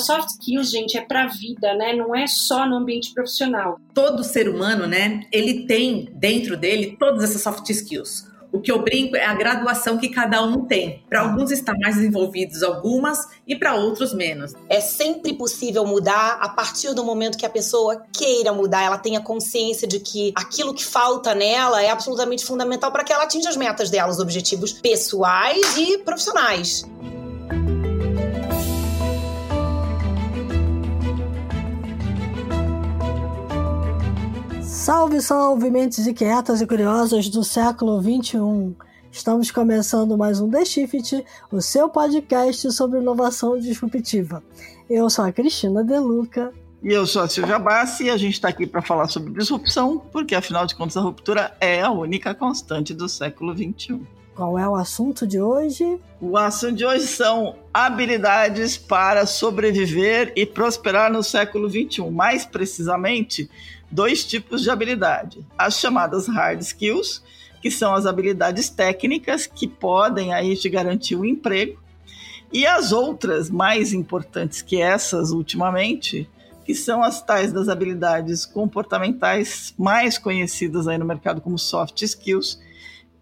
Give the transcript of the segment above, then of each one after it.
Soft skills, gente, é para a vida, né? Não é só no ambiente profissional. Todo ser humano, né, ele tem dentro dele todas essas soft skills. O que eu brinco é a graduação que cada um tem. Para alguns está mais desenvolvidos algumas e para outros menos. É sempre possível mudar a partir do momento que a pessoa queira mudar, ela tenha consciência de que aquilo que falta nela é absolutamente fundamental para que ela atinja as metas dela, os objetivos pessoais e profissionais. Salve, salve, mentes inquietas e curiosas do século XXI! Estamos começando mais um The Shift, o seu podcast sobre inovação disruptiva. Eu sou a Cristina Deluca. E eu sou a Silvia Bassi e a gente está aqui para falar sobre disrupção, porque afinal de contas a ruptura é a única constante do século XXI. Qual é o assunto de hoje? O assunto de hoje são habilidades para sobreviver e prosperar no século XXI. Mais precisamente, dois tipos de habilidade: as chamadas hard skills, que são as habilidades técnicas que podem aí te garantir o um emprego, e as outras mais importantes que essas ultimamente, que são as tais das habilidades comportamentais mais conhecidas aí no mercado como soft skills,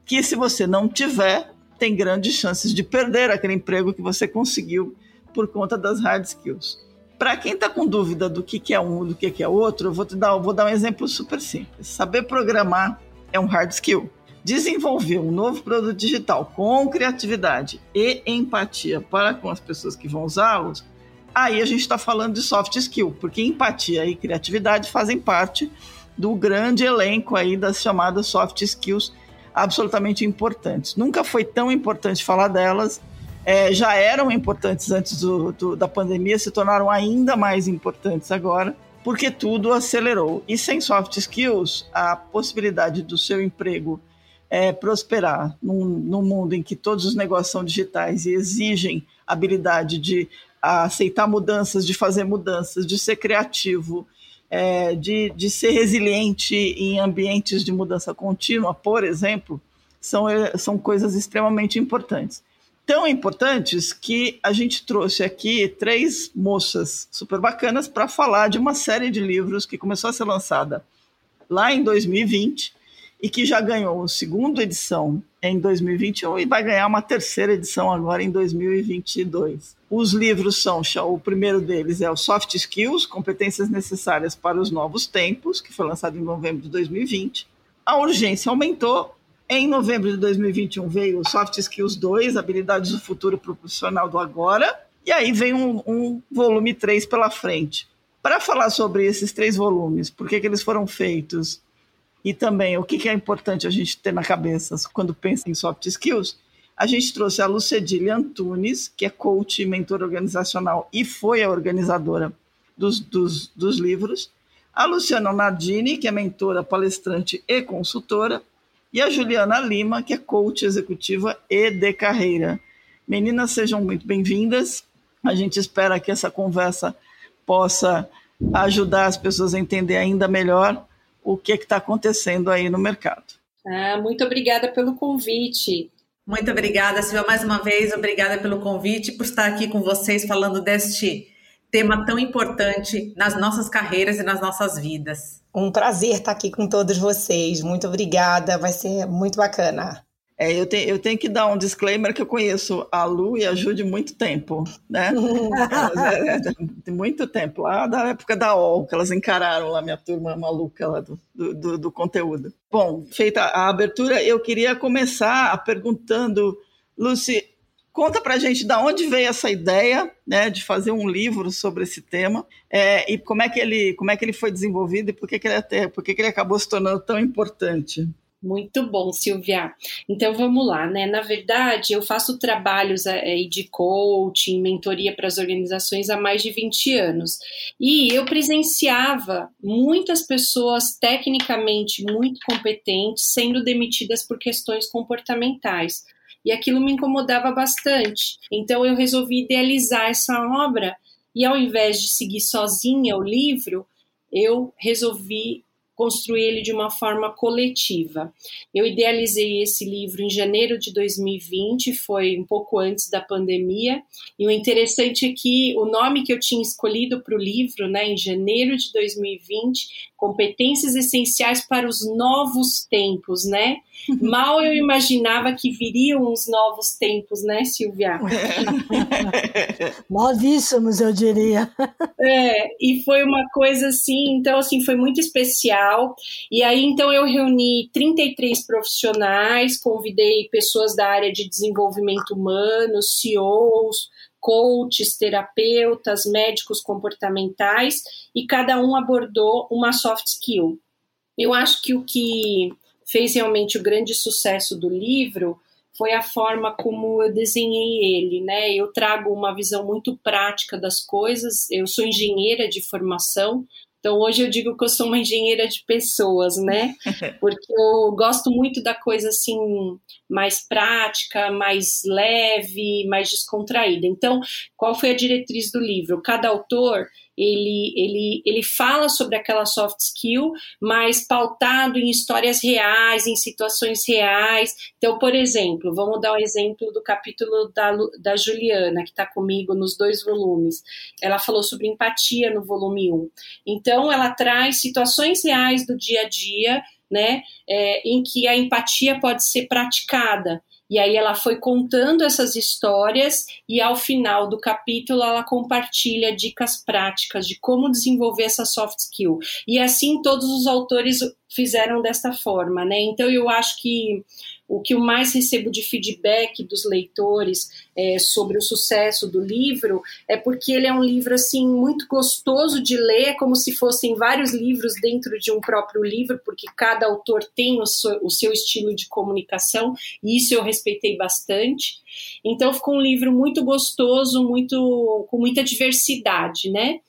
que se você não tiver, tem grandes chances de perder aquele emprego que você conseguiu por conta das hard skills. Para quem está com dúvida do que, que é um do que, que é outro, eu vou, te dar, vou dar um exemplo super simples. Saber programar é um hard skill. Desenvolver um novo produto digital com criatividade e empatia para com as pessoas que vão usá-los, aí a gente está falando de soft skill, porque empatia e criatividade fazem parte do grande elenco aí das chamadas soft skills absolutamente importantes. Nunca foi tão importante falar delas é, já eram importantes antes do, do, da pandemia, se tornaram ainda mais importantes agora, porque tudo acelerou. E sem soft skills, a possibilidade do seu emprego é, prosperar num, num mundo em que todos os negócios são digitais e exigem habilidade de aceitar mudanças, de fazer mudanças, de ser criativo, é, de, de ser resiliente em ambientes de mudança contínua, por exemplo, são, são coisas extremamente importantes tão importantes que a gente trouxe aqui três moças super bacanas para falar de uma série de livros que começou a ser lançada lá em 2020 e que já ganhou a segunda edição em 2021 e vai ganhar uma terceira edição agora em 2022. Os livros são, o primeiro deles é o Soft Skills, Competências Necessárias para os Novos Tempos, que foi lançado em novembro de 2020. A urgência aumentou em novembro de 2021 veio o Soft Skills 2, Habilidades do Futuro Profissional do Agora, e aí vem um, um volume 3 pela frente. Para falar sobre esses três volumes, por que, que eles foram feitos e também o que, que é importante a gente ter na cabeça quando pensa em soft skills, a gente trouxe a Lucedile Antunes, que é coach e mentora organizacional e foi a organizadora dos, dos, dos livros, a Luciana Nardini, que é mentora, palestrante e consultora, e a Juliana Lima, que é coach executiva e de carreira. Meninas, sejam muito bem-vindas. A gente espera que essa conversa possa ajudar as pessoas a entender ainda melhor o que é está acontecendo aí no mercado. Ah, muito obrigada pelo convite. Muito obrigada, Silvia, mais uma vez. Obrigada pelo convite, por estar aqui com vocês falando deste tema tão importante nas nossas carreiras e nas nossas vidas. Um prazer estar aqui com todos vocês. Muito obrigada, vai ser muito bacana. É, eu, tenho, eu tenho que dar um disclaimer que eu conheço a Lu e a Ju de muito tempo, né? é, é, de muito tempo, lá da época da OL, que elas encararam lá minha turma maluca lá do, do, do conteúdo. Bom, feita a abertura, eu queria começar perguntando, Lucy, Conta para a gente da onde veio essa ideia né, de fazer um livro sobre esse tema é, e como é, que ele, como é que ele foi desenvolvido e por que, que, ele, até, por que, que ele acabou se tornando tão importante. Muito bom, Silvia. Então vamos lá, né? Na verdade, eu faço trabalhos aí de coaching, mentoria para as organizações há mais de 20 anos. E eu presenciava muitas pessoas tecnicamente muito competentes sendo demitidas por questões comportamentais e aquilo me incomodava bastante. Então eu resolvi idealizar essa obra e ao invés de seguir sozinha o livro, eu resolvi construir ele de uma forma coletiva. Eu idealizei esse livro em janeiro de 2020, foi um pouco antes da pandemia, e o interessante é que o nome que eu tinha escolhido para o livro, né, em janeiro de 2020, competências essenciais para os novos tempos, né? Mal eu imaginava que viriam os novos tempos, né, Silvia? Novíssimos, eu diria. É, e foi uma coisa assim, então assim, foi muito especial. E aí então eu reuni 33 profissionais, convidei pessoas da área de desenvolvimento humano, CEOs, coaches, terapeutas, médicos comportamentais, e cada um abordou uma soft skill. Eu acho que o que fez realmente o grande sucesso do livro foi a forma como eu desenhei ele, né? Eu trago uma visão muito prática das coisas. Eu sou engenheira de formação, então hoje eu digo que eu sou uma engenheira de pessoas, né? Porque eu gosto muito da coisa assim mais prática, mais leve, mais descontraída. Então, qual foi a diretriz do livro? Cada autor ele, ele, ele fala sobre aquela soft skill, mas pautado em histórias reais, em situações reais. Então, por exemplo, vamos dar um exemplo do capítulo da, da Juliana, que está comigo nos dois volumes. Ela falou sobre empatia no volume 1. Então, ela traz situações reais do dia a dia, né, é, em que a empatia pode ser praticada. E aí ela foi contando essas histórias e ao final do capítulo ela compartilha dicas práticas de como desenvolver essa soft skill. E assim todos os autores fizeram desta forma, né? Então eu acho que o que eu mais recebo de feedback dos leitores é, sobre o sucesso do livro é porque ele é um livro assim muito gostoso de ler, como se fossem vários livros dentro de um próprio livro, porque cada autor tem o seu, o seu estilo de comunicação e isso eu respeitei bastante. Então ficou um livro muito gostoso, muito com muita diversidade, né?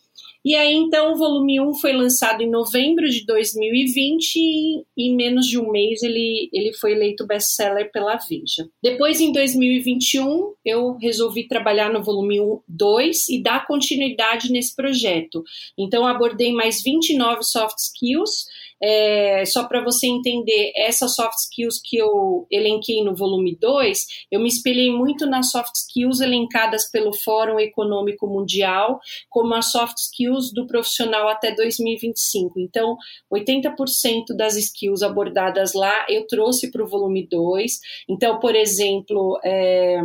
E aí, então, o volume 1 foi lançado em novembro de 2020 e em menos de um mês ele, ele foi eleito best-seller pela Veja. Depois, em 2021, eu resolvi trabalhar no volume 1, 2 e dar continuidade nesse projeto. Então, abordei mais 29 soft skills, é, só para você entender, essas soft skills que eu elenquei no volume 2, eu me espelhei muito nas soft skills elencadas pelo Fórum Econômico Mundial, como as soft skills do profissional até 2025. Então, 80% das skills abordadas lá eu trouxe para o volume 2. Então, por exemplo, é,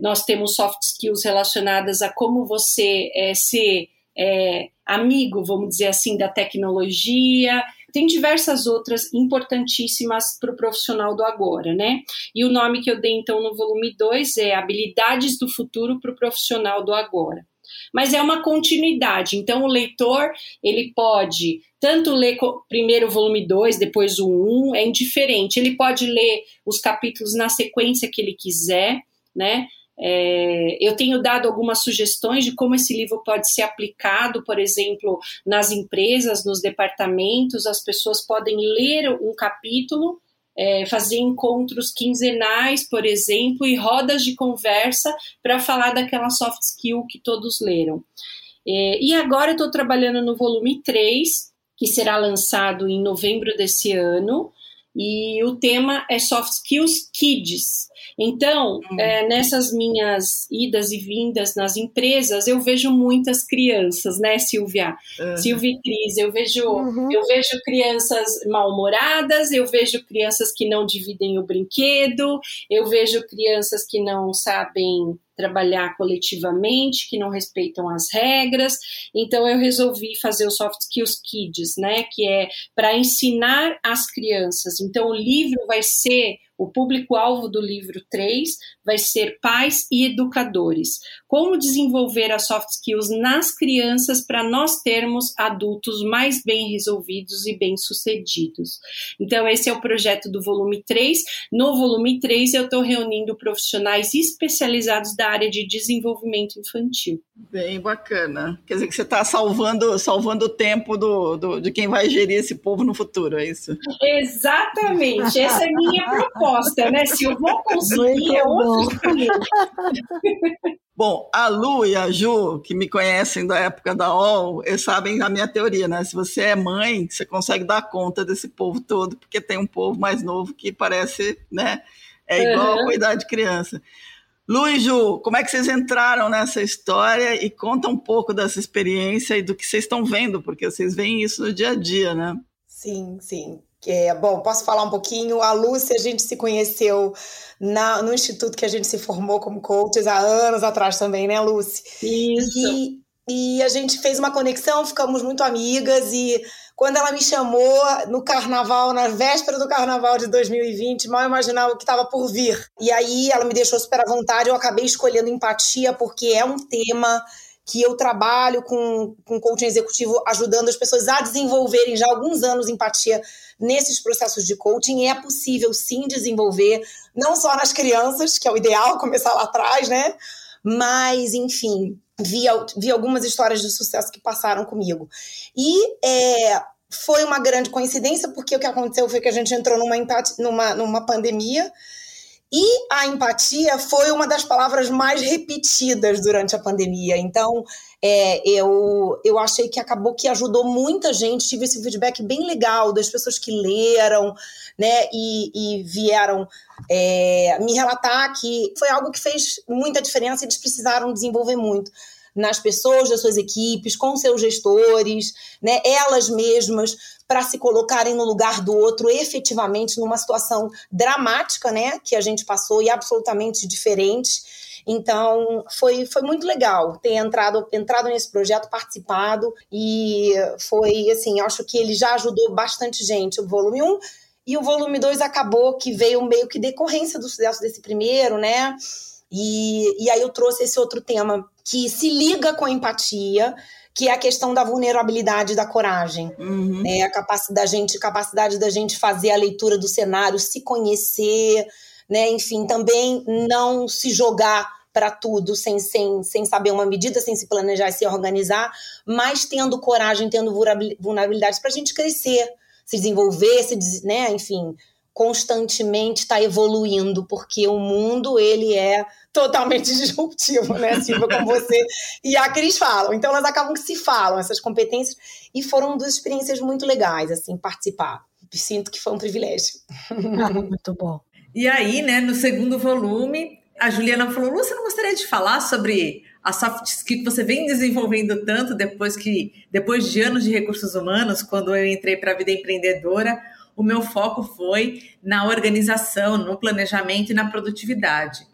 nós temos soft skills relacionadas a como você é, ser é, amigo, vamos dizer assim, da tecnologia, tem diversas outras importantíssimas para o profissional do agora, né? E o nome que eu dei então no volume 2 é Habilidades do Futuro para o Profissional do Agora. Mas é uma continuidade, então o leitor ele pode tanto ler primeiro o volume 2, depois o 1, um, é indiferente. Ele pode ler os capítulos na sequência que ele quiser, né? É, eu tenho dado algumas sugestões de como esse livro pode ser aplicado, por exemplo, nas empresas, nos departamentos, as pessoas podem ler um capítulo, é, fazer encontros quinzenais, por exemplo, e rodas de conversa para falar daquela soft skill que todos leram. É, e agora eu estou trabalhando no volume 3, que será lançado em novembro desse ano, e o tema é Soft Skills Kids. Então, uhum. é, nessas minhas idas e vindas nas empresas, eu vejo muitas crianças, né, Silvia? Uhum. Silvia e Cris, eu vejo, uhum. eu vejo crianças mal-humoradas, eu vejo crianças que não dividem o brinquedo, eu vejo crianças que não sabem trabalhar coletivamente, que não respeitam as regras. Então eu resolvi fazer o Soft Skills Kids, né, que é para ensinar as crianças. Então o livro vai ser o público-alvo do livro 3 vai ser pais e educadores. Como desenvolver as soft skills nas crianças para nós termos adultos mais bem resolvidos e bem-sucedidos. Então, esse é o projeto do volume 3. No volume 3, eu estou reunindo profissionais especializados da área de desenvolvimento infantil. Bem bacana. Quer dizer que você está salvando, salvando o tempo do, do, de quem vai gerir esse povo no futuro, é isso? Exatamente. Essa é a minha proposta, né? Se eu vou conseguir, é outro Bom, a Lu e a Ju, que me conhecem da época da OL, eles sabem a minha teoria, né? Se você é mãe, você consegue dar conta desse povo todo, porque tem um povo mais novo que parece, né? É igual uhum. a cuidar de criança. Lu e Ju, como é que vocês entraram nessa história e conta um pouco dessa experiência e do que vocês estão vendo, porque vocês veem isso no dia a dia, né? Sim, sim. É, bom, posso falar um pouquinho? A Lúcia, a gente se conheceu na, no instituto que a gente se formou como coaches há anos atrás também, né, Lúcia? Isso. E, e a gente fez uma conexão, ficamos muito amigas e quando ela me chamou no carnaval, na véspera do carnaval de 2020, mal imaginava o que estava por vir. E aí ela me deixou super à vontade, eu acabei escolhendo empatia porque é um tema que eu trabalho com, com coaching executivo, ajudando as pessoas a desenvolverem já há alguns anos empatia nesses processos de coaching. É possível sim desenvolver, não só nas crianças, que é o ideal, começar lá atrás, né? Mas, enfim, vi, vi algumas histórias de sucesso que passaram comigo. E é, foi uma grande coincidência, porque o que aconteceu foi que a gente entrou numa, numa, numa pandemia e a empatia foi uma das palavras mais repetidas durante a pandemia. Então, é, eu, eu achei que acabou que ajudou muita gente. Tive esse feedback bem legal das pessoas que leram, né, e, e vieram é, me relatar que foi algo que fez muita diferença e eles precisaram desenvolver muito nas pessoas das suas equipes, com seus gestores, né, elas mesmas, para se colocarem no lugar do outro efetivamente numa situação dramática, né, que a gente passou e absolutamente diferente. Então, foi, foi muito legal ter entrado, entrado nesse projeto, participado, e foi, assim, acho que ele já ajudou bastante gente. O volume 1 e o volume 2 acabou que veio meio que decorrência do sucesso desse primeiro, né? E, e aí eu trouxe esse outro tema que se liga com a empatia, que é a questão da vulnerabilidade da coragem. Uhum. Né? A capacidade da, gente, capacidade da gente fazer a leitura do cenário, se conhecer, né? enfim, também não se jogar para tudo sem, sem, sem saber uma medida, sem se planejar e se organizar, mas tendo coragem, tendo vulnerabilidade para a gente crescer, se desenvolver, se, né? enfim, constantemente está evoluindo, porque o mundo ele é totalmente disruptivo, né, Silvia, como você e a Cris falam. Então elas acabam que se falam essas competências e foram duas experiências muito legais, assim, participar. Sinto que foi um privilégio. Ah, muito bom. E aí, né, no segundo volume, a Juliana falou: Lu, você não gostaria de falar sobre a soft skill que você vem desenvolvendo tanto depois que, depois de anos de recursos humanos, quando eu entrei para a vida empreendedora, o meu foco foi na organização, no planejamento e na produtividade.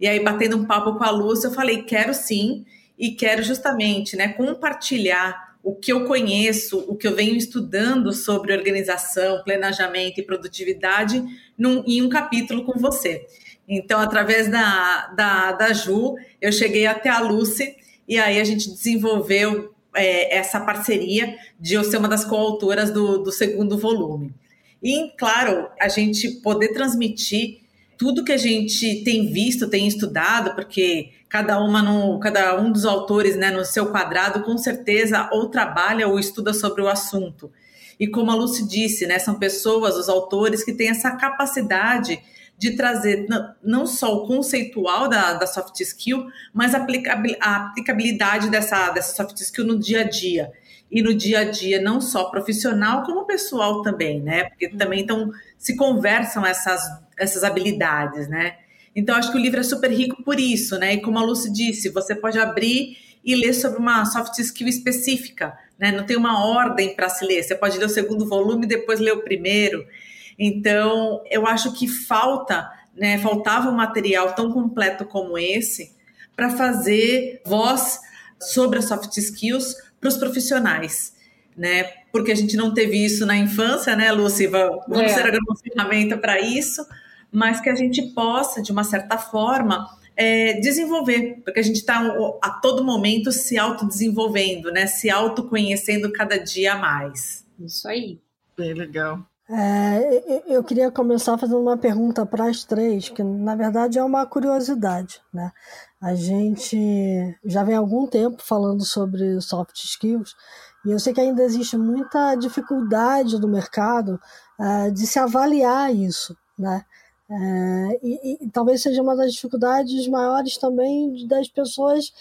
E aí, batendo um papo com a Lúcia, eu falei: quero sim, e quero justamente né, compartilhar o que eu conheço, o que eu venho estudando sobre organização, planejamento e produtividade num, em um capítulo com você. Então, através da, da, da Ju, eu cheguei até a Lucy e aí a gente desenvolveu é, essa parceria de eu ser uma das coautoras do, do segundo volume. E, claro, a gente poder transmitir tudo que a gente tem visto, tem estudado, porque cada uma no, cada um dos autores, né, no seu quadrado, com certeza ou trabalha ou estuda sobre o assunto. E como a Lucy disse, né, são pessoas, os autores que têm essa capacidade de trazer não só o conceitual da, da soft skill, mas a aplicabilidade dessa, dessa soft skill no dia a dia e no dia a dia, não só profissional, como pessoal também, né? Porque uhum. também então, se conversam essas, essas habilidades, né? Então, acho que o livro é super rico por isso, né? E como a Lucy disse, você pode abrir e ler sobre uma soft skill específica, né? Não tem uma ordem para se ler. Você pode ler o segundo volume e depois ler o primeiro. Então, eu acho que falta, né? Faltava um material tão completo como esse para fazer voz sobre as soft skills para os profissionais, né? Porque a gente não teve isso na infância, né, Lúcia? Vamos é. ser uma ferramenta para isso, mas que a gente possa, de uma certa forma, é, desenvolver, porque a gente está a todo momento se autodesenvolvendo, né? Se autoconhecendo cada dia mais. Isso aí. Bem legal. É, eu queria começar fazendo uma pergunta para as três, que na verdade é uma curiosidade, né? A gente já vem há algum tempo falando sobre soft skills e eu sei que ainda existe muita dificuldade no mercado uh, de se avaliar isso, né? É, e, e, talvez seja uma das dificuldades maiores também das pessoas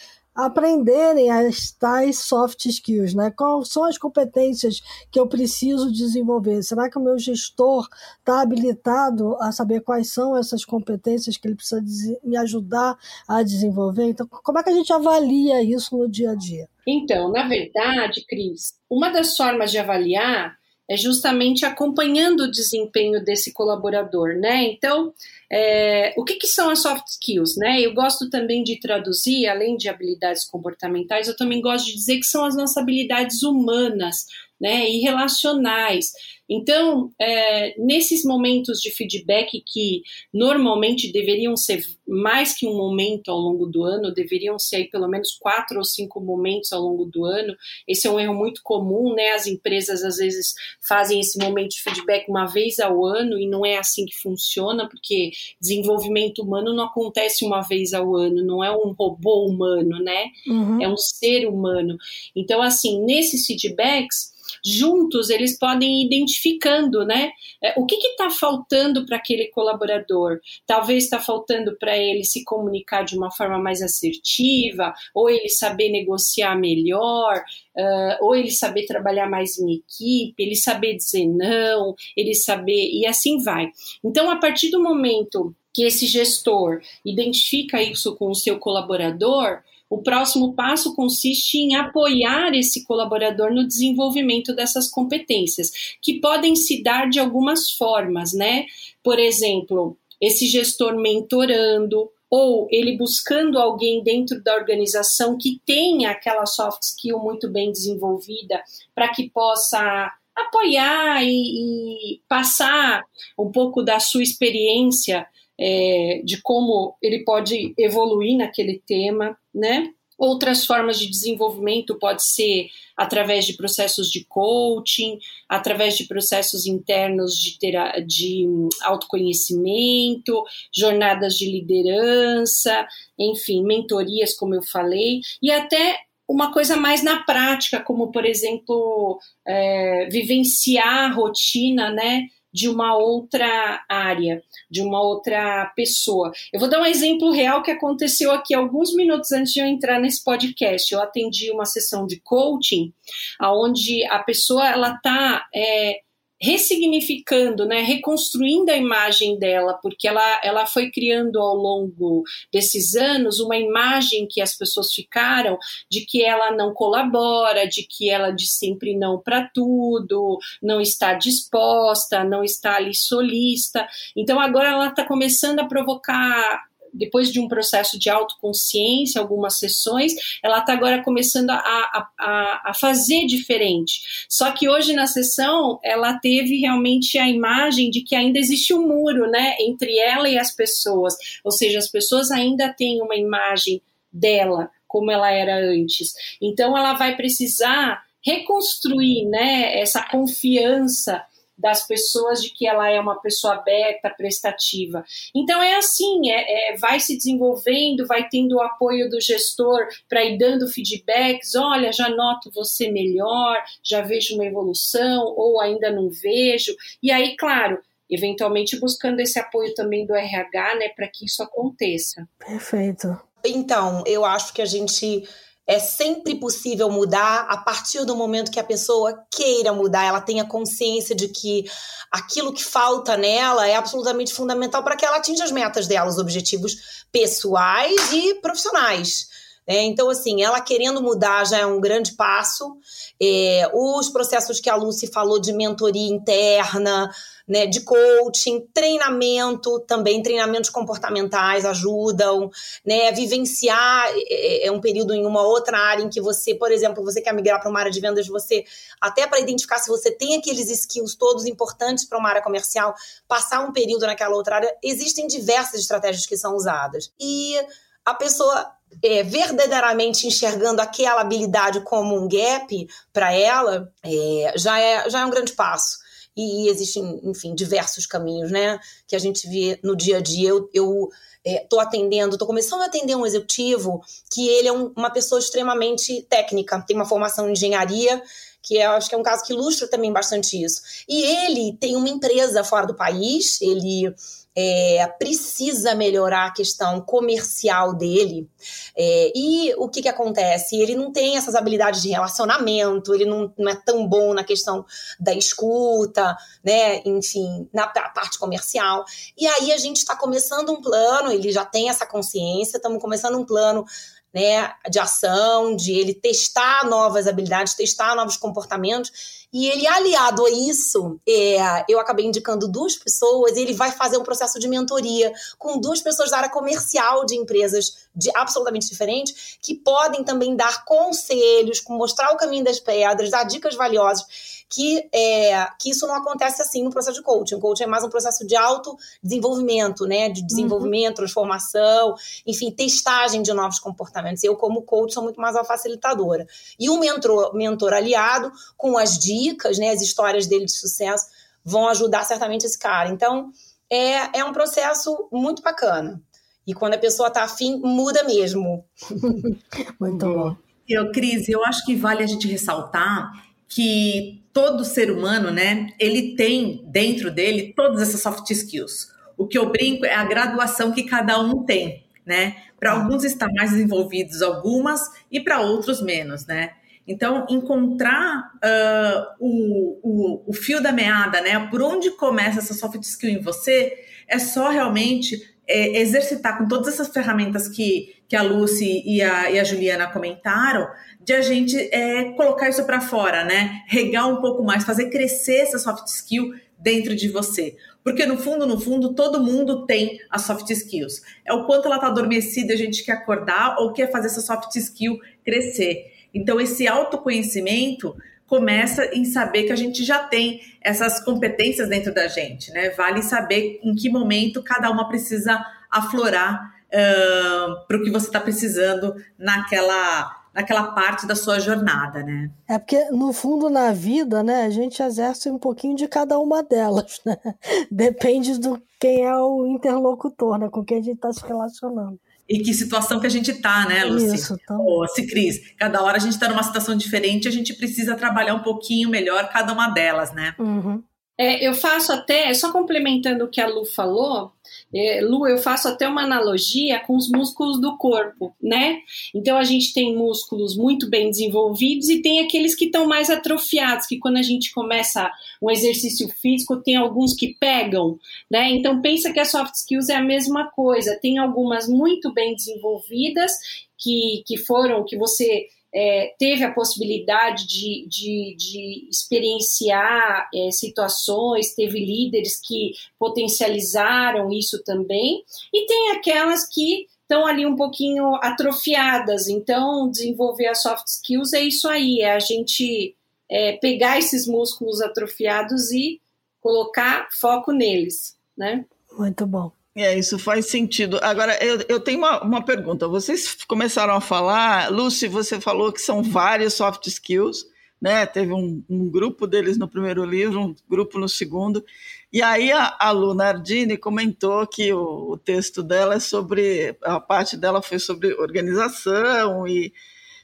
aprenderem as tais soft skills, né? Quais são as competências que eu preciso desenvolver? Será que o meu gestor está habilitado a saber quais são essas competências que ele precisa me ajudar a desenvolver? Então, como é que a gente avalia isso no dia a dia? Então, na verdade, Cris, uma das formas de avaliar é justamente acompanhando o desempenho desse colaborador, né? Então, é, o que, que, são as soft skills, né? Eu gosto também de traduzir, além de habilidades comportamentais, eu também gosto de dizer que são as nossas habilidades humanas, né? E relacionais. Então, é, nesses momentos de feedback que normalmente deveriam ser mais que um momento ao longo do ano, deveriam ser aí pelo menos quatro ou cinco momentos ao longo do ano. Esse é um erro muito comum, né? As empresas às vezes fazem esse momento de feedback uma vez ao ano e não é assim que funciona, porque desenvolvimento humano não acontece uma vez ao ano, não é um robô humano, né? Uhum. É um ser humano. Então, assim, nesses feedbacks juntos eles podem ir identificando, né? É, o que está faltando para aquele colaborador? Talvez está faltando para ele se comunicar de uma forma mais assertiva, ou ele saber negociar melhor, uh, ou ele saber trabalhar mais em equipe, ele saber dizer não, ele saber. e assim vai. Então, a partir do momento que esse gestor identifica isso com o seu colaborador, o próximo passo consiste em apoiar esse colaborador no desenvolvimento dessas competências, que podem se dar de algumas formas, né? Por exemplo, esse gestor mentorando, ou ele buscando alguém dentro da organização que tenha aquela soft skill muito bem desenvolvida para que possa apoiar e, e, passar um pouco da sua experiência é, de como ele pode evoluir naquele tema, né? Outras formas de desenvolvimento pode ser através de processos de coaching, através de processos internos de, de autoconhecimento, jornadas de liderança, enfim, mentorias, como eu falei, e até uma coisa mais na prática, como por exemplo é, vivenciar a rotina, né? De uma outra área, de uma outra pessoa. Eu vou dar um exemplo real que aconteceu aqui alguns minutos antes de eu entrar nesse podcast. Eu atendi uma sessão de coaching, aonde a pessoa ela está é, ressignificando, né, reconstruindo a imagem dela, porque ela, ela foi criando ao longo desses anos uma imagem que as pessoas ficaram de que ela não colabora, de que ela diz sempre não para tudo, não está disposta, não está ali solista. Então agora ela está começando a provocar depois de um processo de autoconsciência, algumas sessões, ela está agora começando a, a, a, fazer diferente. Só que hoje na sessão ela teve realmente a imagem de que ainda existe um muro, né, entre ela e as pessoas. Ou seja, as pessoas ainda têm uma imagem dela como ela era antes. Então ela vai precisar reconstruir, né, essa confiança das pessoas de que ela é uma pessoa aberta, prestativa. Então é assim, é, é vai se desenvolvendo, vai tendo o apoio do gestor para ir dando feedbacks, olha, já noto você melhor, já vejo uma evolução, ou ainda não vejo. E aí, claro, eventualmente buscando esse apoio também do RH, né, para que isso aconteça. Perfeito. Então, eu acho que a gente é sempre possível mudar a partir do momento que a pessoa queira mudar, ela tenha consciência de que aquilo que falta nela é absolutamente fundamental para que ela atinja as metas dela, os objetivos pessoais e profissionais. É, então, assim, ela querendo mudar já é um grande passo. É, os processos que a Lucy falou de mentoria interna, né, de coaching, treinamento também, treinamentos comportamentais ajudam, né, vivenciar é, é, é um período em uma outra área em que você, por exemplo, você quer migrar para uma área de vendas, você até para identificar se você tem aqueles skills todos importantes para uma área comercial, passar um período naquela outra área, existem diversas estratégias que são usadas. E a pessoa é, verdadeiramente enxergando aquela habilidade como um gap para ela, é, já, é, já é um grande passo e existem, enfim, diversos caminhos, né, que a gente vê no dia a dia. Eu, eu estou é, atendendo, estou começando a atender um executivo que ele é um, uma pessoa extremamente técnica, tem uma formação em engenharia, que eu acho que é um caso que ilustra também bastante isso. E ele tem uma empresa fora do país, ele é, precisa melhorar a questão comercial dele. É, e o que, que acontece? Ele não tem essas habilidades de relacionamento, ele não, não é tão bom na questão da escuta, né? Enfim, na parte comercial. E aí a gente está começando um plano, ele já tem essa consciência, estamos começando um plano né, de ação, de ele testar novas habilidades, testar novos comportamentos e ele, aliado a isso, é, eu acabei indicando duas pessoas, e ele vai fazer um processo de mentoria com duas pessoas da área comercial de empresas de absolutamente diferentes, que podem também dar conselhos, mostrar o caminho das pedras, dar dicas valiosas que, é, que isso não acontece assim no processo de coaching. O coaching é mais um processo de autodesenvolvimento, né? De desenvolvimento, uhum. transformação, enfim, testagem de novos comportamentos. Eu, como coach, sou muito mais a facilitadora. E um mentor, mentor aliado, com as dicas, né? As histórias dele de sucesso, vão ajudar certamente esse cara. Então, é, é um processo muito bacana. E quando a pessoa está afim, muda mesmo. muito bom. Eu, Cris, eu acho que vale a gente ressaltar que todo ser humano, né, ele tem dentro dele todas essas soft skills. O que eu brinco é a graduação que cada um tem, né? Para alguns está mais desenvolvidos algumas e para outros menos, né? Então, encontrar uh, o, o, o, fio da meada, né? Por onde começa essa soft skill em você, é só realmente é, exercitar com todas essas ferramentas que, que a Lucy e a, e a Juliana comentaram, de a gente é, colocar isso para fora, né? Regar um pouco mais, fazer crescer essa soft skill dentro de você. Porque no fundo, no fundo, todo mundo tem as soft skills. É o quanto ela está adormecida, a gente quer acordar ou quer fazer essa soft skill crescer. Então, esse autoconhecimento começa em saber que a gente já tem essas competências dentro da gente, né? Vale saber em que momento cada uma precisa aflorar uh, para o que você está precisando naquela naquela parte da sua jornada, né? É porque, no fundo, na vida, né, a gente exerce um pouquinho de cada uma delas, né? Depende do quem é o interlocutor, né? Com quem a gente está se relacionando e que situação que a gente tá, né, Luci? Isso, tá. Ô, se Cris, cada hora a gente tá numa situação diferente, a gente precisa trabalhar um pouquinho melhor cada uma delas, né? Uhum. É, eu faço até, só complementando o que a Lu falou, é, Lu, eu faço até uma analogia com os músculos do corpo, né? Então a gente tem músculos muito bem desenvolvidos e tem aqueles que estão mais atrofiados, que quando a gente começa um exercício físico, tem alguns que pegam, né? Então pensa que a soft skills é a mesma coisa, tem algumas muito bem desenvolvidas que, que foram, que você é, teve a possibilidade de, de, de experienciar é, situações, teve líderes que potencializaram isso também, e tem aquelas que estão ali um pouquinho atrofiadas. Então, desenvolver as soft skills é isso aí, é a gente é, pegar esses músculos atrofiados e colocar foco neles, né? Muito bom. É, isso faz sentido. Agora, eu, eu tenho uma, uma pergunta. Vocês começaram a falar, Lucy, você falou que são vários soft skills, né? Teve um, um grupo deles no primeiro livro, um grupo no segundo. E aí a, a Nardini comentou que o, o texto dela é sobre, a parte dela foi sobre organização, e,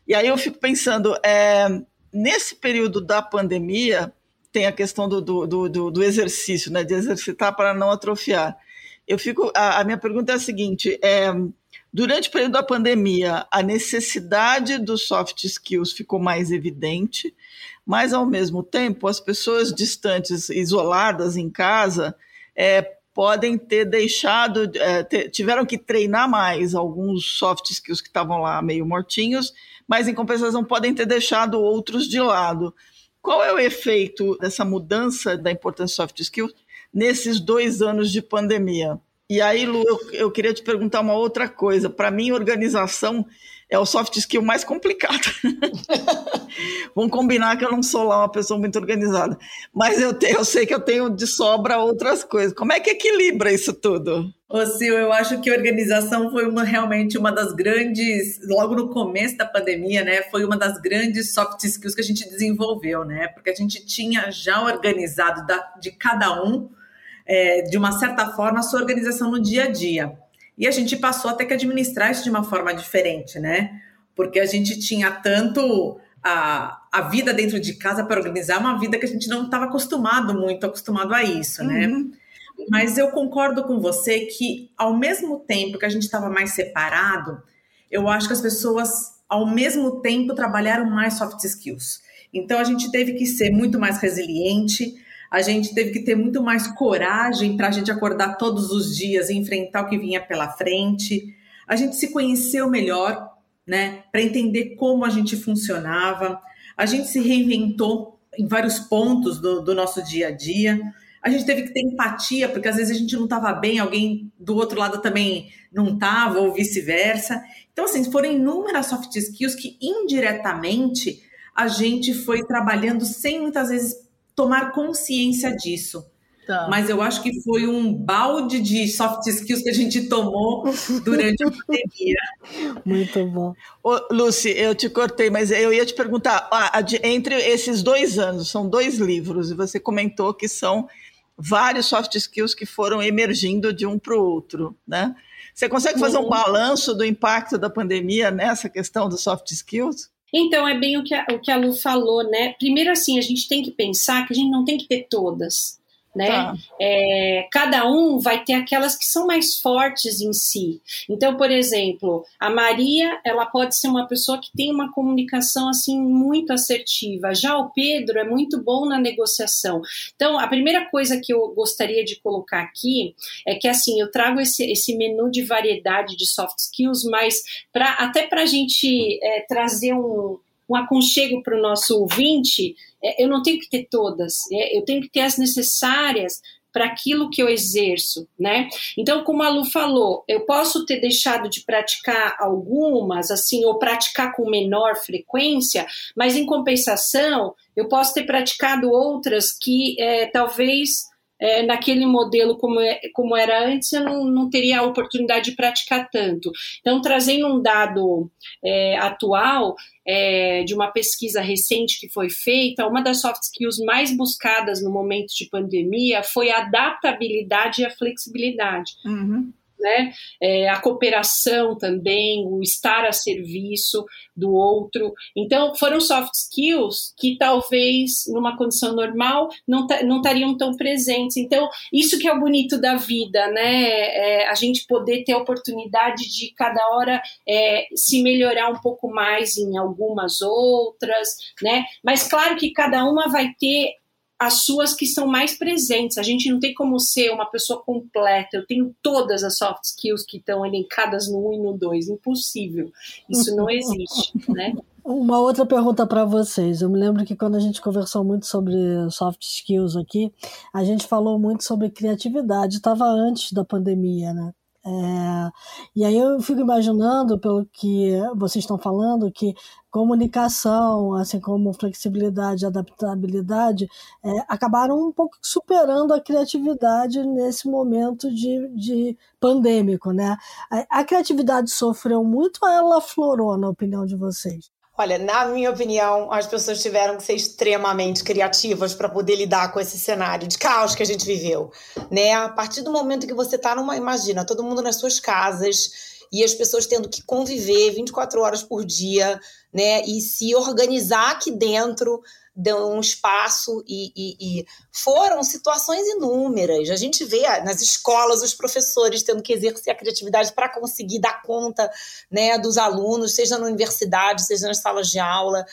e aí eu fico pensando, é, nesse período da pandemia, tem a questão do, do, do, do exercício, né? De exercitar para não atrofiar. Eu fico. A, a minha pergunta é a seguinte: é, durante o período da pandemia, a necessidade dos soft skills ficou mais evidente, mas ao mesmo tempo, as pessoas distantes, isoladas em casa, é, podem ter deixado, é, ter, tiveram que treinar mais alguns soft skills que estavam lá meio mortinhos, mas em compensação podem ter deixado outros de lado. Qual é o efeito dessa mudança da importância de soft skills nesses dois anos de pandemia. E aí, Lu, eu, eu queria te perguntar uma outra coisa. Para mim, organização é o soft skill mais complicado. Vamos combinar que eu não sou lá uma pessoa muito organizada. Mas eu, te, eu sei que eu tenho de sobra outras coisas. Como é que equilibra isso tudo? Ô, Sil, eu acho que organização foi uma, realmente uma das grandes, logo no começo da pandemia, né? Foi uma das grandes soft skills que a gente desenvolveu, né? Porque a gente tinha já organizado da, de cada um é, de uma certa forma, a sua organização no dia a dia. E a gente passou até que administrar isso de uma forma diferente, né? Porque a gente tinha tanto a, a vida dentro de casa para organizar, uma vida que a gente não estava acostumado muito, acostumado a isso, né? uhum. né? Mas eu concordo com você que, ao mesmo tempo que a gente estava mais separado, eu acho que as pessoas, ao mesmo tempo, trabalharam mais soft skills. Então, a gente teve que ser muito mais resiliente, a gente teve que ter muito mais coragem para a gente acordar todos os dias e enfrentar o que vinha pela frente. A gente se conheceu melhor, né, para entender como a gente funcionava. A gente se reinventou em vários pontos do, do nosso dia a dia. A gente teve que ter empatia, porque às vezes a gente não estava bem, alguém do outro lado também não estava, ou vice-versa. Então, assim, foram inúmeras soft skills que indiretamente a gente foi trabalhando sem muitas vezes tomar consciência disso. Tá. Mas eu acho que foi um balde de soft skills que a gente tomou durante a pandemia. Muito bom. Ô, Lucy, eu te cortei, mas eu ia te perguntar: entre esses dois anos, são dois livros, e você comentou que são vários soft skills que foram emergindo de um para o outro, né? Você consegue fazer um uhum. balanço do impacto da pandemia nessa questão dos soft skills? Então, é bem o que, a, o que a Lu falou, né? Primeiro, assim, a gente tem que pensar que a gente não tem que ter todas né? Tá. É, cada um vai ter aquelas que são mais fortes em si. Então, por exemplo, a Maria, ela pode ser uma pessoa que tem uma comunicação assim muito assertiva. Já o Pedro é muito bom na negociação. Então, a primeira coisa que eu gostaria de colocar aqui é que assim eu trago esse, esse menu de variedade de soft skills, mas para até para a gente é, trazer um um aconchego para o nosso ouvinte, é, eu não tenho que ter todas, é, eu tenho que ter as necessárias para aquilo que eu exerço, né? Então, como a Lu falou, eu posso ter deixado de praticar algumas, assim, ou praticar com menor frequência, mas em compensação, eu posso ter praticado outras que é, talvez é, naquele modelo como, é, como era antes, eu não, não teria a oportunidade de praticar tanto. Então, trazendo um dado é, atual é, de uma pesquisa recente que foi feita, uma das soft skills mais buscadas no momento de pandemia foi a adaptabilidade e a flexibilidade. Uhum né? É, a cooperação também, o estar a serviço do outro. Então, foram soft skills que talvez numa condição normal não, não estariam tão presentes. Então, isso que é o bonito da vida, né? É, a gente poder ter a oportunidade de cada hora é, se melhorar um pouco mais em algumas outras, né? Mas claro que cada uma vai ter as suas que são mais presentes. A gente não tem como ser uma pessoa completa. Eu tenho todas as soft skills que estão elencadas no 1 e no 2. Impossível. Isso não existe, né? Uma outra pergunta para vocês. Eu me lembro que quando a gente conversou muito sobre soft skills aqui, a gente falou muito sobre criatividade. Estava antes da pandemia, né? É, e aí eu fico imaginando, pelo que vocês estão falando, que comunicação, assim como flexibilidade e adaptabilidade, é, acabaram um pouco superando a criatividade nesse momento de, de pandêmico, né? A, a criatividade sofreu muito ou ela florou, na opinião de vocês? Olha, na minha opinião, as pessoas tiveram que ser extremamente criativas para poder lidar com esse cenário de caos que a gente viveu, né? A partir do momento que você está numa, imagina, todo mundo nas suas casas e as pessoas tendo que conviver 24 horas por dia, né? E se organizar aqui dentro deu um espaço e, e, e, foram situações inúmeras. A gente vê nas escolas os professores tendo que exercer a criatividade para conseguir dar conta né, dos alunos, seja na universidade, seja nas salas de aula.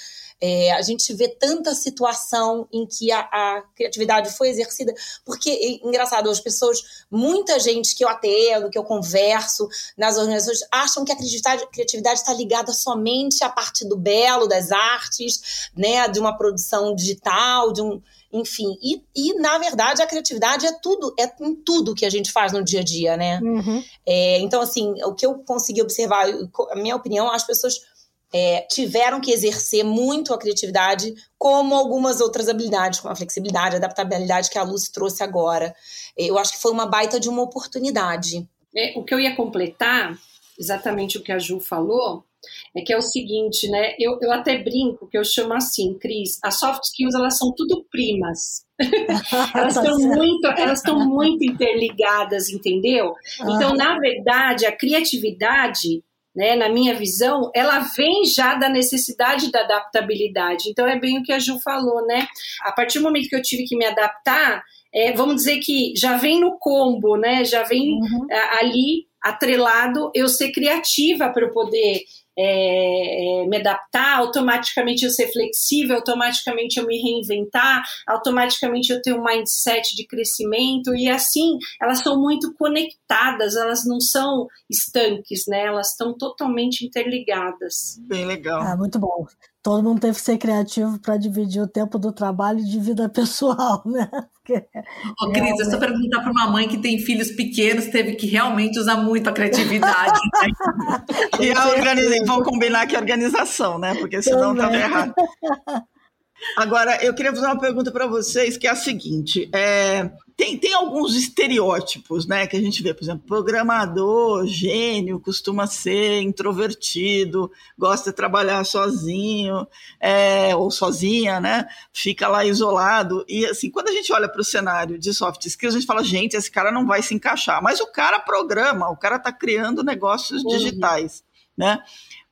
É, a gente vê tanta situação em que a, a, criatividade foi exercida, porque, engraçado, as pessoas, muita gente que eu atendo, que eu converso nas organizações, acham que a criatividade está ligada somente à parte do belo, das artes, né, de uma produção digital, de um enfim. E, e, na verdade, a criatividade é tudo, é em tudo que a gente faz no dia a dia, né? Uhum. É, então, assim, o que eu consegui observar, a minha opinião, as pessoas é, tiveram que exercer muito a criatividade, como algumas outras habilidades, como a flexibilidade, a adaptabilidade que a Luz trouxe agora. Eu acho que foi uma baita de uma oportunidade. É, o que eu ia completar, exatamente o que a Ju falou, é que é o seguinte, né? Eu, eu até brinco que eu chamo assim, Cris, as soft skills elas são tudo primas. elas estão muito, elas estão muito interligadas, entendeu? Então, na verdade, a criatividade né, na minha visão, ela vem já da necessidade da adaptabilidade. Então é bem o que a Ju falou, né? A partir do momento que eu tive que me adaptar, é, vamos dizer que já vem no combo, né? Já vem uhum. ali atrelado eu ser criativa para eu poder é, é, me adaptar, automaticamente eu ser flexível, automaticamente eu me reinventar, automaticamente eu ter um mindset de crescimento e assim elas são muito conectadas, elas não são estanques, né? Elas estão totalmente interligadas. Bem legal. É muito bom todo mundo teve que ser criativo para dividir o tempo do trabalho e de vida pessoal, né? Porque, Ô, Cris, realmente... é só perguntar para uma mãe que tem filhos pequenos, teve que realmente usar muito a criatividade. Né? e a organização, vamos combinar que é organização, né? Porque senão tá errado. Agora, eu queria fazer uma pergunta para vocês, que é a seguinte: é, tem, tem alguns estereótipos, né, que a gente vê, por exemplo, programador, gênio, costuma ser introvertido, gosta de trabalhar sozinho, é, ou sozinha, né, fica lá isolado. E, assim, quando a gente olha para o cenário de soft skills, a gente fala, gente, esse cara não vai se encaixar. Mas o cara programa, o cara está criando negócios uhum. digitais, né?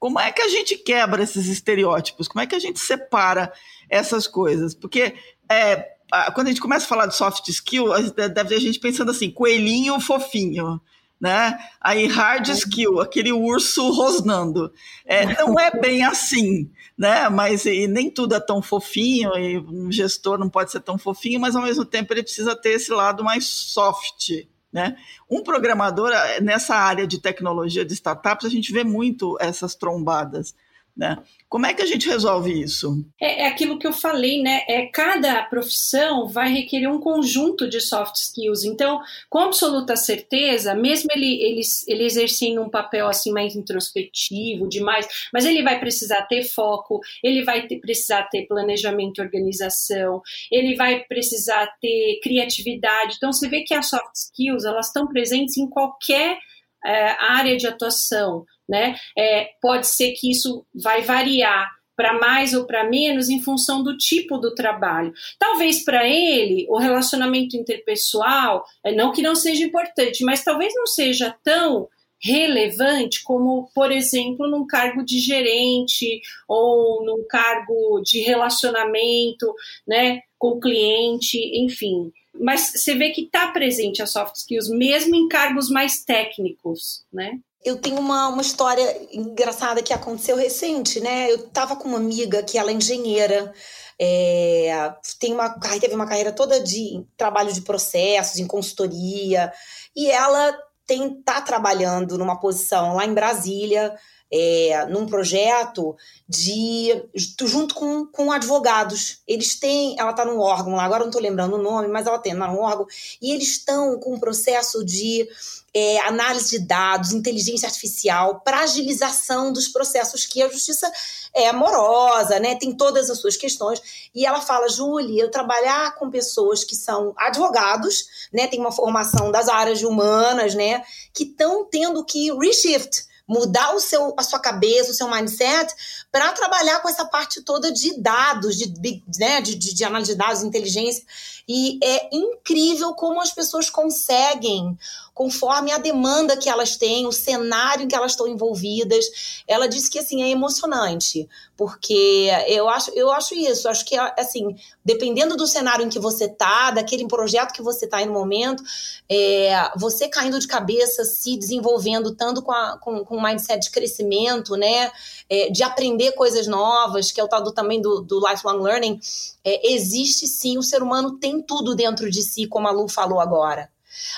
Como é que a gente quebra esses estereótipos? Como é que a gente separa essas coisas? Porque é, quando a gente começa a falar de soft skill, deve ter gente pensando assim, coelhinho fofinho, né? Aí hard uhum. skill, aquele urso rosnando. É, não é bem assim, né? Mas nem tudo é tão fofinho, e um gestor não pode ser tão fofinho, mas ao mesmo tempo ele precisa ter esse lado mais soft, né? Um programador, nessa área de tecnologia de startups, a gente vê muito essas trombadas. Né? Como é que a gente resolve isso? É, é, aquilo que eu falei, né? É, cada profissão vai requerer um conjunto de soft skills. Então, com absoluta certeza, mesmo ele, ele, ele exercendo um papel assim mais introspectivo, demais, mas ele vai precisar ter foco, ele vai ter, precisar ter planejamento e organização, ele vai precisar ter criatividade. Então, você vê que as soft skills elas estão presentes em qualquer é, área de atuação né? É, pode ser que isso vai variar para mais ou para menos em função do tipo do trabalho. Talvez para ele o relacionamento interpessoal, é, não que não seja importante, mas talvez não seja tão relevante como, por exemplo, num cargo de gerente ou num cargo de relacionamento, né, com cliente, enfim. Mas você vê que está presente a soft skills mesmo em cargos mais técnicos, né? Eu tenho uma, uma história engraçada que aconteceu recente, né? Eu tava com uma amiga que ela é engenheira, é, tem uma, teve uma carreira toda de trabalho de processos, em consultoria, e ela tem, tá trabalhando numa posição lá em Brasília, é, num projeto de junto com, com advogados. Eles têm, ela está num órgão lá, agora não estou lembrando o nome, mas ela tem tá num órgão, e eles estão com um processo de é, análise de dados, inteligência artificial, para agilização dos processos que a justiça é amorosa, né? Tem todas as suas questões. E ela fala, Júlia, eu trabalhar com pessoas que são advogados, né? Tem uma formação das áreas humanas, né? Que estão tendo que reshift mudar o seu, a sua cabeça, o seu mindset, para trabalhar com essa parte toda de dados, de, né, de, de, de análise de dados, inteligência. E é incrível como as pessoas conseguem conforme a demanda que elas têm, o cenário em que elas estão envolvidas. Ela disse que assim é emocionante, porque eu acho, eu acho isso, acho que assim, dependendo do cenário em que você tá, daquele projeto que você tá no momento, é, você caindo de cabeça, se desenvolvendo tanto com, a, com, com um mindset de crescimento, né? É, de aprender coisas novas, que é o tal do, também do, do lifelong learning, é, existe sim, o ser humano tem tudo dentro de si, como a Lu falou agora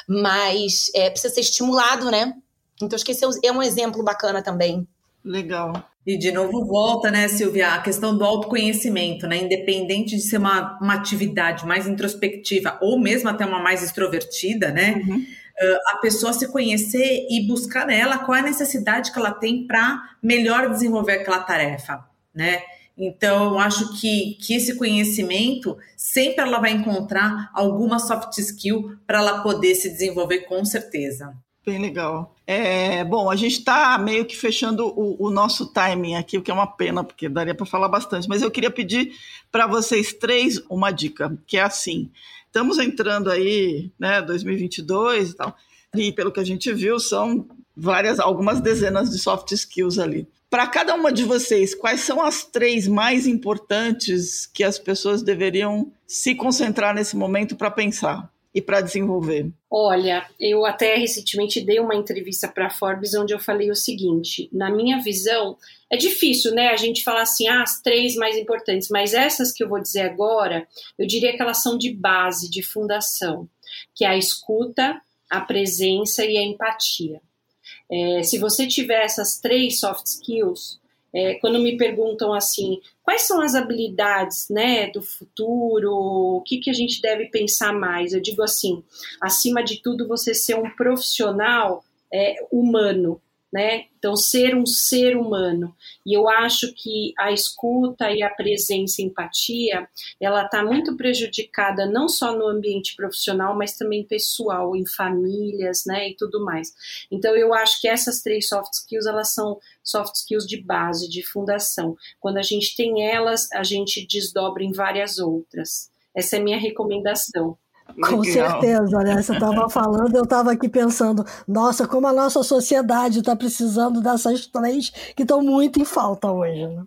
mas é, precisa ser estimulado, né? Então, acho que esse é um exemplo bacana também. Legal. E de novo volta, né, Silvia, a questão do autoconhecimento, né? Independente de ser uma, uma atividade mais introspectiva ou mesmo até uma mais extrovertida, né? Uhum. Uh, a pessoa se conhecer e buscar nela qual é a necessidade que ela tem para melhor desenvolver aquela tarefa, né? Então, eu acho que, que esse conhecimento sempre ela vai encontrar alguma soft skill para ela poder se desenvolver com certeza. Bem legal. É, bom, a gente está meio que fechando o, o, nosso timing aqui, o que é uma pena, porque daria para falar bastante. Mas eu queria pedir para vocês três uma dica, que é assim: estamos entrando aí, né, 2022 e tal, e pelo que a gente viu, são várias, algumas dezenas de soft skills ali Para cada uma de vocês, quais são as três mais importantes que as pessoas deveriam se concentrar nesse momento para pensar e para desenvolver? Olha, eu até recentemente dei uma entrevista para a Forbes onde eu falei o seguinte: na minha visão, é difícil, né, a gente falar assim, ah, as três mais importantes, mas essas que eu vou dizer agora, eu diria que elas são de base, de fundação, que é a escuta, a presença e a empatia. É, se você tiver essas três soft skills, é, quando me perguntam assim, quais são as habilidades né, do futuro, o que, que a gente deve pensar mais? Eu digo assim, acima de tudo, você ser um profissional é, humano, né? Então, ser um ser humano. E eu acho que a escuta e a presença e empatia, ela está muito prejudicada não só no ambiente profissional, mas também pessoal, em famílias, né, e tudo mais. Então, eu acho que essas três soft skills, elas são soft skills de base, de fundação. Quando a gente tem elas, a gente desdobra em várias outras. Essa é a minha recomendação. Com certeza, né? Você estava falando, eu estava aqui pensando, nossa, como a nossa sociedade está precisando dessas três que estão muito em falta hoje, né?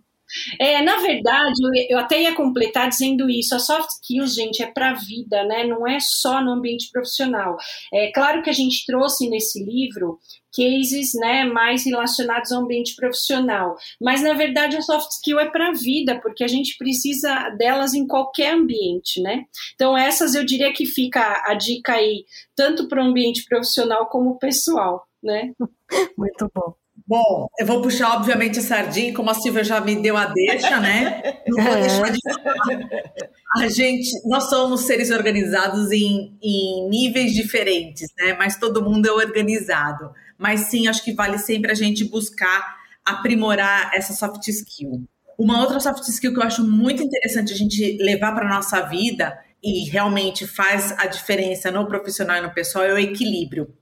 É, na verdade, eu até ia completar dizendo isso. A soft skills, gente, é para a vida, né? Não é só no ambiente profissional. É claro que a gente trouxe nesse livro cases, né, mais relacionados ao ambiente profissional, mas na verdade a soft skill é para a vida, porque a gente precisa delas em qualquer ambiente, né? Então essas eu diria que fica a dica aí tanto para o ambiente profissional como pessoal, né? Muito bom. Bom, eu vou puxar, obviamente, a sardinha, como a Silvia já me deu a deixa, né? Não vou deixar de falar. A gente, nós somos seres organizados em, em níveis diferentes, né? Mas todo mundo é organizado. Mas sim, acho que vale sempre a gente buscar aprimorar essa soft skill. Uma outra soft skill que eu acho muito interessante a gente levar para a nossa vida e realmente faz a diferença no profissional e no pessoal é o equilíbrio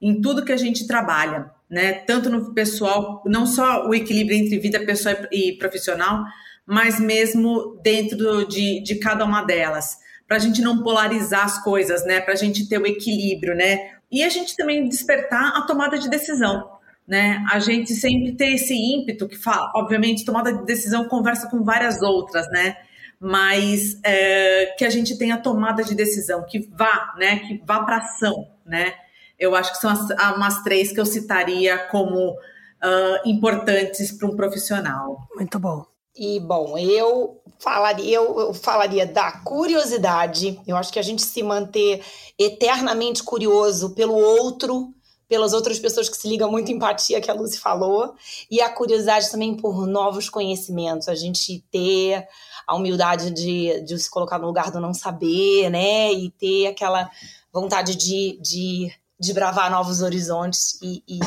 em tudo que a gente trabalha né? Tanto no pessoal, não só o equilíbrio entre vida pessoal e profissional, mas mesmo dentro de, de cada uma delas, para a gente não polarizar as coisas, né? Para a gente ter o equilíbrio, né? E a gente também despertar a tomada de decisão, né? A gente sempre ter esse ímpeto que fala, obviamente, tomada de decisão conversa com várias outras, né? Mas é, que a gente tenha tomada de decisão, que vá, né? Que vá para ação, né? Eu acho que são as, umas três que eu citaria como uh, importantes para um profissional. Muito bom. E bom, eu falaria, eu, eu, falaria da curiosidade. Eu acho que a gente se manter eternamente curioso pelo outro, pelas outras pessoas que se ligam muito empatia, que a Lucy falou, e a curiosidade também por novos conhecimentos, a gente ter a humildade de, de se colocar no lugar do não saber, né? E ter aquela vontade de, de desbravar novos horizontes e, e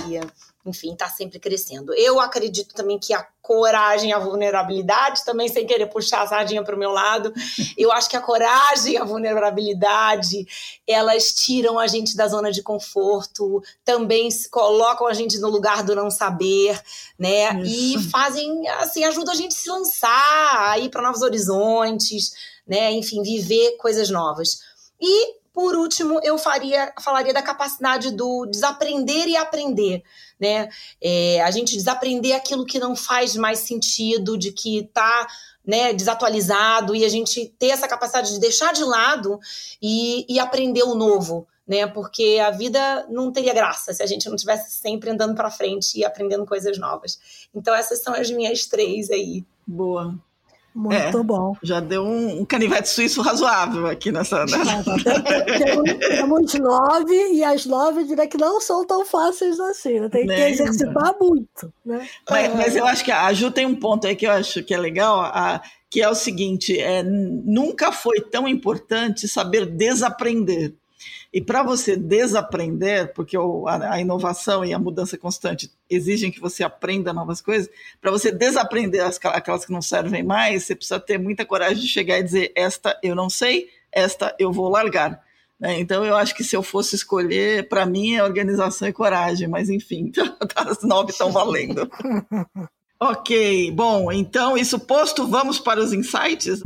enfim, está sempre crescendo. Eu acredito também que a coragem, a vulnerabilidade, também sem querer puxar a sardinha para o meu lado, eu acho que a coragem, a vulnerabilidade, elas tiram a gente da zona de conforto, também colocam a gente no lugar do não saber, né? Isso. E fazem, assim, ajudam a gente a se lançar, a ir para novos horizontes, né? Enfim, viver coisas novas. E por último, eu faria, falaria da capacidade do desaprender e aprender, né? É, a gente desaprender aquilo que não faz mais sentido, de que está né, desatualizado, e a gente ter essa capacidade de deixar de lado e, e aprender o novo, né? Porque a vida não teria graça se a gente não tivesse sempre andando para frente e aprendendo coisas novas. Então essas são as minhas três aí. Boa. Muito é, bom. Já deu um, um, canivete suíço razoável aqui nessa. nessa... temos, temos nove, e as nove diria que não são tão fáceis assim. Né? Tem que né? exercitar muito. Né? Mas, é. mas, eu acho que a Ju tem um ponto aí que eu acho que é legal, a, que é o seguinte: é, nunca foi tão importante saber desaprender. E para você desaprender, porque a, inovação e a mudança constante exigem que você aprenda novas coisas, para você desaprender as, aquelas que não servem mais, você precisa ter muita coragem de chegar e dizer: esta eu não sei, esta eu vou largar. Né? Então, eu acho que se eu fosse escolher, para mim é organização e coragem, mas enfim, as nove estão valendo. ok, bom, então, isso posto, vamos para os insights?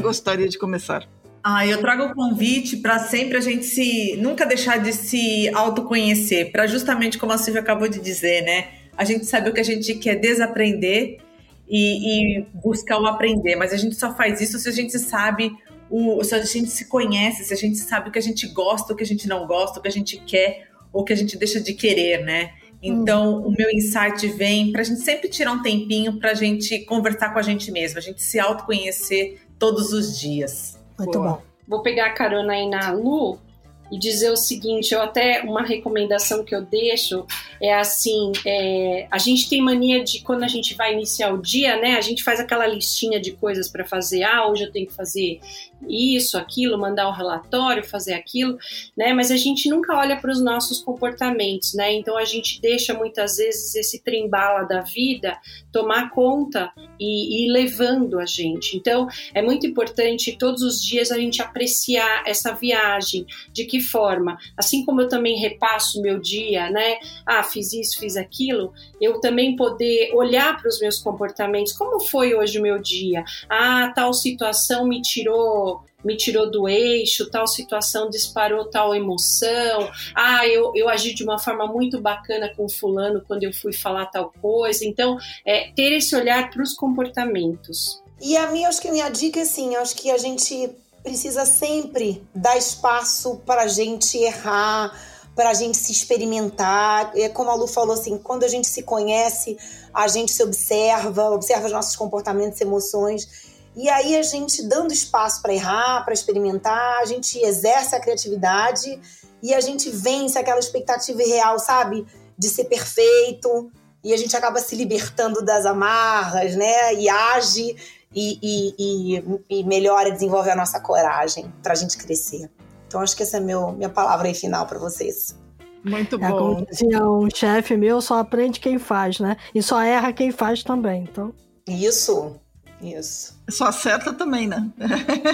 Gostaria de começar? Ah, eu trago o convite para sempre a gente se nunca deixar de se autoconhecer, para justamente como a Silvia acabou de dizer, né? A gente sabe o que a gente quer desaprender e, e buscar o aprender, mas a gente só faz isso se a gente sabe o, se a gente se conhece, se a gente sabe o que a gente gosta, o que a gente não gosta, o que a gente quer ou que a gente deixa de querer, né? Então, hum. o meu insight vem para a gente sempre tirar um tempinho para a gente conversar com a gente mesma, a gente se autoconhecer todos os dias. Muito Boa. bom. Vou pegar a carona aí na Lu e dizer o seguinte: eu até uma recomendação que eu deixo é assim: é, a gente tem mania de quando a gente vai iniciar o dia, né? A gente faz aquela listinha de coisas para fazer. Ah, hoje eu tenho que fazer isso, aquilo, mandar um relatório, fazer aquilo, né? Mas a gente nunca olha para os nossos comportamentos, né? Então a gente deixa muitas vezes esse trembala da vida tomar conta e ir levando a gente. Então é muito importante todos os dias a gente apreciar essa viagem, de que forma, assim como eu também repasso meu dia, né? Ah, fiz isso, fiz aquilo, eu também poder olhar para os meus comportamentos, como foi hoje o meu dia? Ah, tal situação me tirou me tirou do eixo, tal situação disparou tal emoção, ah, eu, eu agi de uma forma muito bacana com fulano quando eu fui falar tal coisa. Então, é, ter esse olhar para os comportamentos. E a minha, acho que a minha dica é assim, acho que a gente precisa sempre dar espaço para a gente errar, para a gente se experimentar. É como a Lu falou assim, quando a gente se conhece, a gente se observa, observa os nossos comportamentos, emoções e aí a gente dando espaço para errar, para experimentar, a gente exerce a criatividade e a gente vence aquela expectativa irreal, sabe? De ser perfeito. E a gente acaba se libertando das amarras, né? E age e, e, e, e melhora, desenvolve a nossa coragem para a gente crescer. Então acho que essa é meu, minha palavra aí final para vocês. Muito é, bom. Como dizia um chefe meu, só aprende quem faz, né? E só erra quem faz também. Então. Isso. Isso. Só acerta também, né?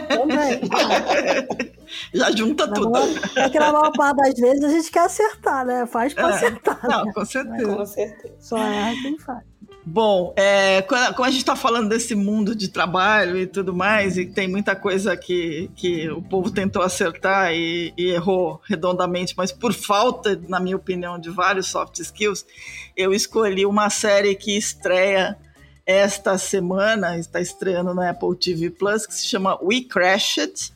Também. Já junta na tudo. é que na maior parte das vezes a gente quer acertar, né? Faz pra é. acertar. Não, né? com certeza. com certeza. Só erra quem faz. Bom, é, como a gente está falando desse mundo de trabalho e tudo mais, e tem muita coisa que, que o povo tentou acertar e, e, errou redondamente, mas por falta, na minha opinião, de vários soft skills, eu escolhi uma série que estreia esta semana está estreando no Apple TV Plus, que se chama We Crashed,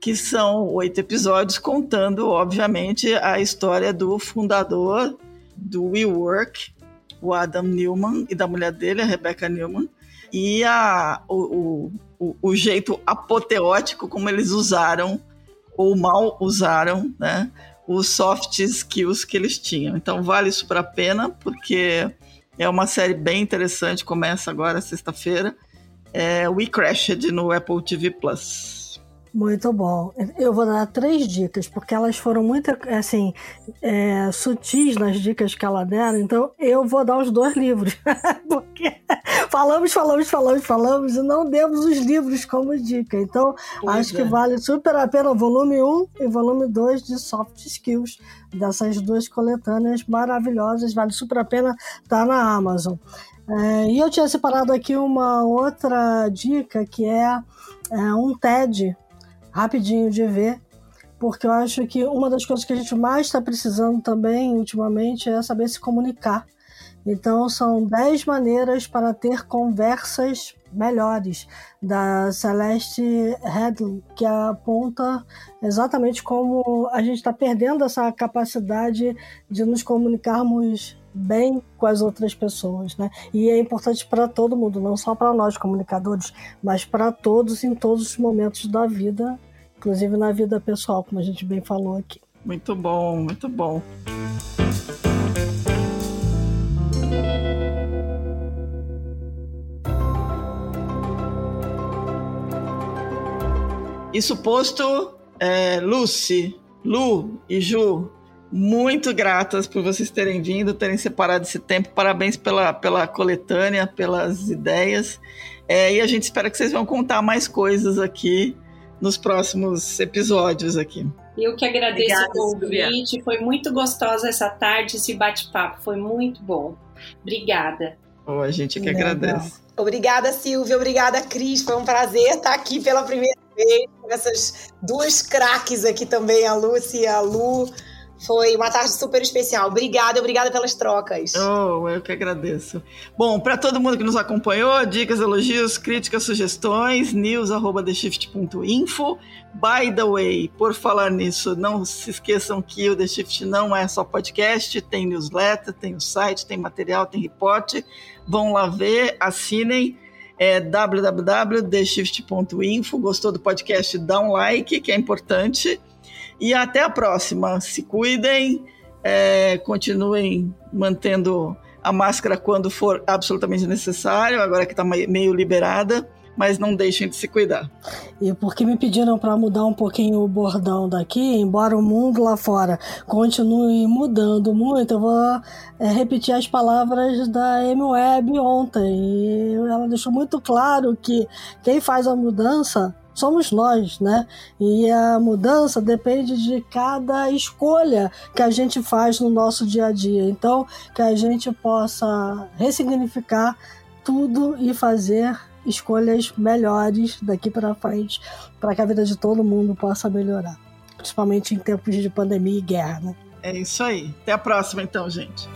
que são oito episódios contando, obviamente, a história do fundador do WeWork, o Adam Newman, e da mulher dele, a Rebecca Newman, e a, o, o, o jeito apoteótico como eles usaram, ou mal usaram, né, os soft skills que eles tinham. Então, vale super a pena, porque é uma série bem interessante, começa agora sexta-feira. É We Crashed no Apple TV Plus. Muito bom. Eu vou dar três dicas, porque elas foram muito assim, é, sutis nas dicas que ela deram, então eu vou dar os dois livros. porque falamos, falamos, falamos, falamos e não demos os livros como dica. Então, pois acho é. que vale super a pena o volume 1 e volume 2 de Soft Skills dessas duas coletâneas maravilhosas, vale super a pena estar tá na Amazon. É, e eu tinha separado aqui uma outra dica que é, é um TED rapidinho de ver, porque eu acho que uma das coisas que a gente mais está precisando também ultimamente é saber se comunicar. Então, são 10 maneiras para ter conversas melhores, da Celeste Headley, que aponta exatamente como a gente está perdendo essa capacidade de nos comunicarmos bem com as outras pessoas, né? E é importante para todo mundo, não só para nós comunicadores, mas para todos em todos os momentos da vida, inclusive na vida pessoal, como a gente bem falou aqui. Muito bom, muito bom. Isso posto, é, Lucy, Lu e Ju, muito gratas por vocês terem vindo, terem separado esse tempo. Parabéns pela, pela coletânea, pelas ideias. É, e a gente espera que vocês vão contar mais coisas aqui nos próximos episódios aqui. Eu que agradeço Obrigada, o convite. Foi muito gostosa essa tarde, esse bate-papo. Foi muito bom. Obrigada. Oh, a gente que Legal. agradece. Obrigada, Silvia. Obrigada, Cris. Foi um prazer estar aqui pela primeira vez com essas duas craques aqui também, a Lúcia e a Lu. Foi uma tarde super especial. Obrigada, obrigada pelas trocas. Oh, eu que agradeço. Bom, para todo mundo que nos acompanhou, dicas, elogios, críticas, sugestões, news@theshift.info. By the way, por falar nisso, não se esqueçam que o The Shift não é só podcast, tem newsletter, tem o site, tem material, tem reporte. Vão lá ver, assinem. É www.theshift.info. Gostou do podcast? Dá um like, que é importante. E até a próxima. Se cuidem, é, continuem mantendo a máscara quando for absolutamente necessário, agora que está meio liberada, mas não deixem de se cuidar. E porque me pediram para mudar um pouquinho o bordão daqui, embora o mundo lá fora continue mudando muito, eu vou é, repetir as palavras da M Web ontem. E ela deixou muito claro que quem faz a mudança somos nós, né? E a mudança depende de cada escolha que a gente faz no nosso dia a dia. Então, que a gente possa ressignificar tudo e fazer escolhas melhores daqui para frente, para que a vida de todo mundo possa melhorar, principalmente em tempos de pandemia e guerra, né? É isso aí. Até a próxima, então, gente.